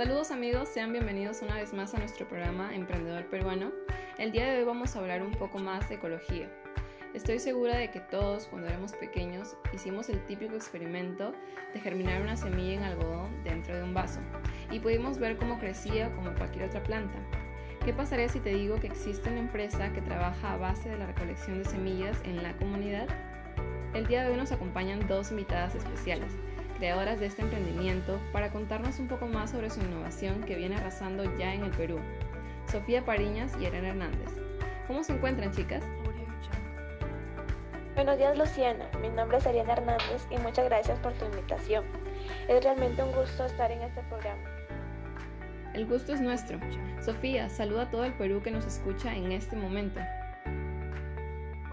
Saludos amigos, sean bienvenidos una vez más a nuestro programa Emprendedor Peruano. El día de hoy vamos a hablar un poco más de ecología. Estoy segura de que todos cuando éramos pequeños hicimos el típico experimento de germinar una semilla en algodón dentro de un vaso y pudimos ver cómo crecía como cualquier otra planta. ¿Qué pasaría si te digo que existe una empresa que trabaja a base de la recolección de semillas en la comunidad? El día de hoy nos acompañan dos invitadas especiales creadoras de este emprendimiento, para contarnos un poco más sobre su innovación que viene arrasando ya en el Perú. Sofía Pariñas y Elena Hernández. ¿Cómo se encuentran, chicas? Buenos días, Luciana. Mi nombre es Ariana Hernández y muchas gracias por tu invitación. Es realmente un gusto estar en este programa. El gusto es nuestro. Sofía, saluda a todo el Perú que nos escucha en este momento.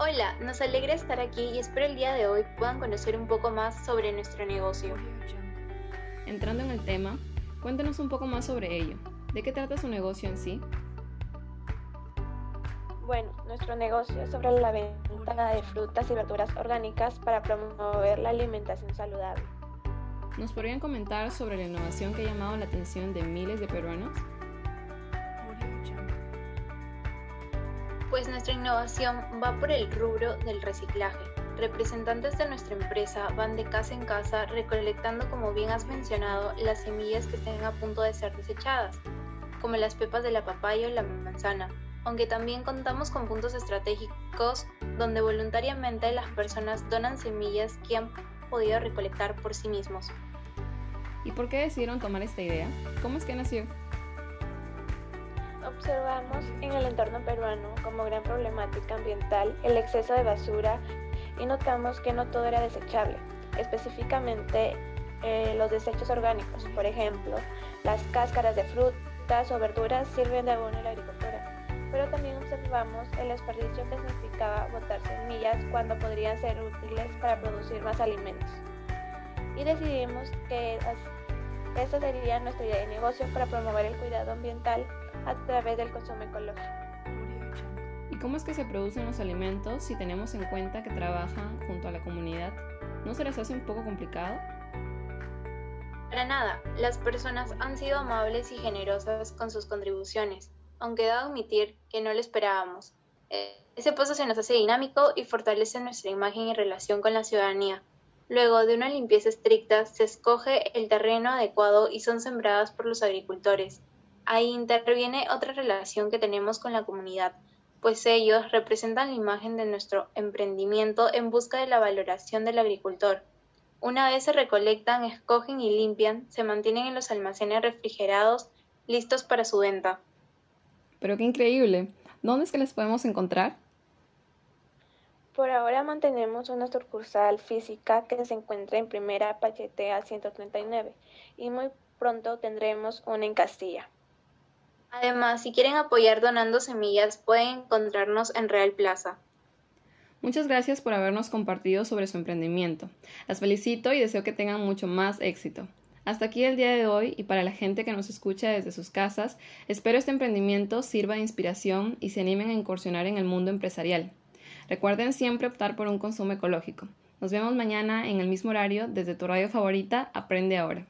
Hola, nos alegra estar aquí y espero el día de hoy puedan conocer un poco más sobre nuestro negocio. Entrando en el tema, cuéntanos un poco más sobre ello. ¿De qué trata su negocio en sí? Bueno, nuestro negocio es sobre la venta de frutas y verduras orgánicas para promover la alimentación saludable. ¿Nos podrían comentar sobre la innovación que ha llamado la atención de miles de peruanos? Nuestra innovación va por el rubro del reciclaje. Representantes de nuestra empresa van de casa en casa recolectando, como bien has mencionado, las semillas que estén a punto de ser desechadas, como las pepas de la papaya o la manzana, aunque también contamos con puntos estratégicos donde voluntariamente las personas donan semillas que han podido recolectar por sí mismos. ¿Y por qué decidieron tomar esta idea? ¿Cómo es que nació? Observamos en el entorno peruano como gran problemática ambiental el exceso de basura y notamos que no todo era desechable, específicamente eh, los desechos orgánicos, por ejemplo, las cáscaras de frutas o verduras sirven de abono en la agricultura, pero también observamos el desperdicio que significaba botar semillas cuando podrían ser útiles para producir más alimentos. Y decidimos que esta sería nuestra idea de negocio para promover el cuidado ambiental a través del consumo ecológico. ¿Y cómo es que se producen los alimentos si tenemos en cuenta que trabajan junto a la comunidad? ¿No se les hace un poco complicado? Para nada, las personas han sido amables y generosas con sus contribuciones, aunque da a admitir que no lo esperábamos. Ese paso se nos hace dinámico y fortalece nuestra imagen y relación con la ciudadanía. Luego de una limpieza estricta, se escoge el terreno adecuado y son sembradas por los agricultores, ahí interviene otra relación que tenemos con la comunidad, pues ellos representan la imagen de nuestro emprendimiento en busca de la valoración del agricultor. Una vez se recolectan, escogen y limpian, se mantienen en los almacenes refrigerados, listos para su venta. Pero qué increíble. ¿Dónde es que les podemos encontrar? Por ahora mantenemos una sucursal física que se encuentra en Primera Pachetea 139 y muy pronto tendremos una en Castilla. Además, si quieren apoyar donando semillas, pueden encontrarnos en Real Plaza. Muchas gracias por habernos compartido sobre su emprendimiento. Las felicito y deseo que tengan mucho más éxito. Hasta aquí el día de hoy y para la gente que nos escucha desde sus casas, espero este emprendimiento sirva de inspiración y se animen a incursionar en el mundo empresarial. Recuerden siempre optar por un consumo ecológico. Nos vemos mañana en el mismo horario desde tu radio favorita Aprende ahora.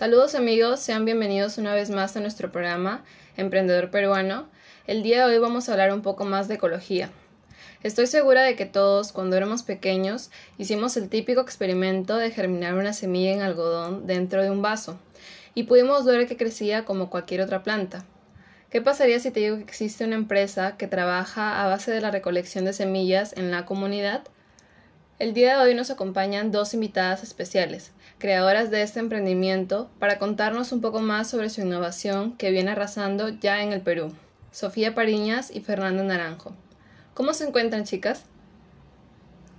Saludos amigos, sean bienvenidos una vez más a nuestro programa Emprendedor Peruano. El día de hoy vamos a hablar un poco más de ecología. Estoy segura de que todos, cuando éramos pequeños, hicimos el típico experimento de germinar una semilla en algodón dentro de un vaso y pudimos ver que crecía como cualquier otra planta. ¿Qué pasaría si te digo que existe una empresa que trabaja a base de la recolección de semillas en la comunidad? El día de hoy nos acompañan dos invitadas especiales, creadoras de este emprendimiento, para contarnos un poco más sobre su innovación que viene arrasando ya en el Perú. Sofía Pariñas y Fernanda Naranjo. ¿Cómo se encuentran, chicas?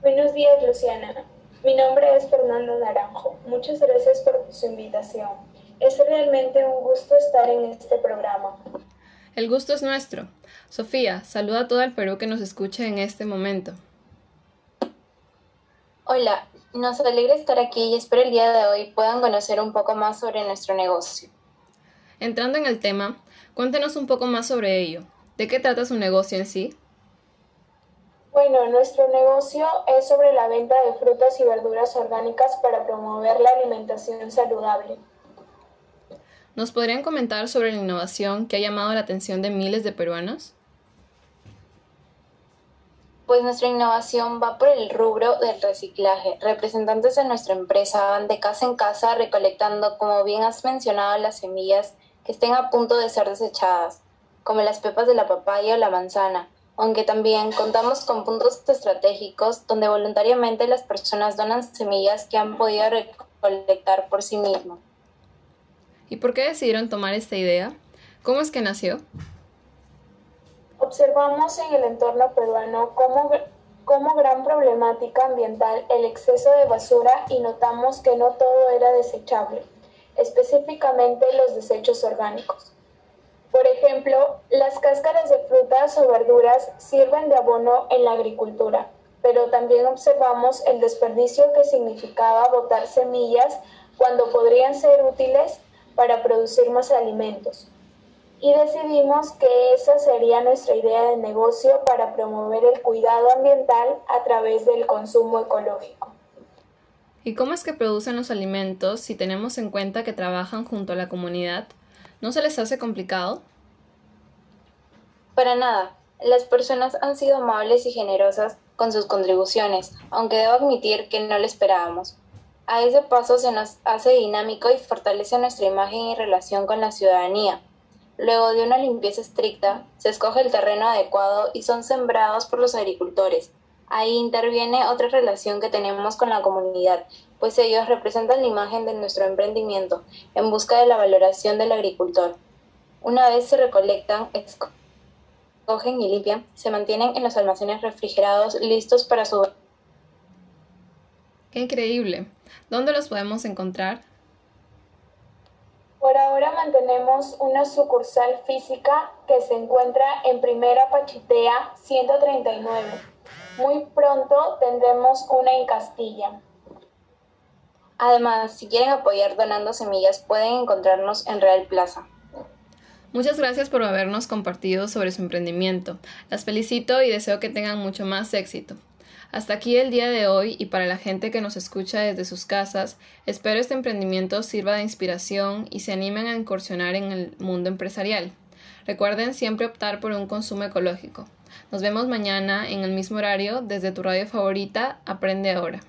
Buenos días, Luciana. Mi nombre es Fernanda Naranjo. Muchas gracias por su invitación. Es realmente un gusto estar en este programa. El gusto es nuestro. Sofía, saluda a todo el Perú que nos escucha en este momento. Hola, nos alegra estar aquí y espero el día de hoy puedan conocer un poco más sobre nuestro negocio. Entrando en el tema, cuéntenos un poco más sobre ello. ¿De qué trata su negocio en sí? Bueno, nuestro negocio es sobre la venta de frutas y verduras orgánicas para promover la alimentación saludable. ¿Nos podrían comentar sobre la innovación que ha llamado la atención de miles de peruanos? Pues nuestra innovación va por el rubro del reciclaje. Representantes de nuestra empresa van de casa en casa recolectando, como bien has mencionado, las semillas que estén a punto de ser desechadas, como las pepas de la papaya o la manzana, aunque también contamos con puntos estratégicos donde voluntariamente las personas donan semillas que han podido recolectar por sí mismos. ¿Y por qué decidieron tomar esta idea? ¿Cómo es que nació? Observamos en el entorno peruano como, gran problemática ambiental el exceso de basura y notamos que no todo era desechable, específicamente los desechos orgánicos. Por ejemplo, las cáscaras de frutas o verduras sirven de abono en la agricultura, pero también observamos el desperdicio que significaba botar semillas cuando podrían ser útiles para producir más alimentos. Y decidimos que esa sería nuestra idea de negocio para promover el cuidado ambiental a través del consumo ecológico. ¿Y cómo es que producen los alimentos si tenemos en cuenta que trabajan junto a la comunidad? ¿No se les hace complicado? Para nada. Las personas han sido amables y generosas con sus contribuciones, aunque debo admitir que no lo esperábamos. A ese paso se nos hace dinámico y fortalece nuestra imagen y relación con la ciudadanía. Luego de una limpieza estricta, se escoge el terreno adecuado y son sembrados por los agricultores. Ahí interviene otra relación que tenemos con la comunidad, pues ellos representan la imagen de nuestro emprendimiento en busca de la valoración del agricultor. Una vez se recolectan, escogen y limpian, se mantienen en los almacenes refrigerados listos para su... ¡Qué increíble! ¿Dónde los podemos encontrar? Por ahora mantenemos una sucursal física que se encuentra en Primera Pachitea 139. Muy pronto tendremos una en Castilla. Además, si quieren apoyar donando semillas, pueden encontrarnos en Real Plaza. Muchas gracias por habernos compartido sobre su emprendimiento. Las felicito y deseo que tengan mucho más éxito. Hasta aquí el día de hoy y para la gente que nos escucha desde sus casas, espero este emprendimiento sirva de inspiración y se animen a incursionar en el mundo empresarial. Recuerden siempre optar por un consumo ecológico. Nos vemos mañana en el mismo horario desde tu radio favorita, Aprende ahora.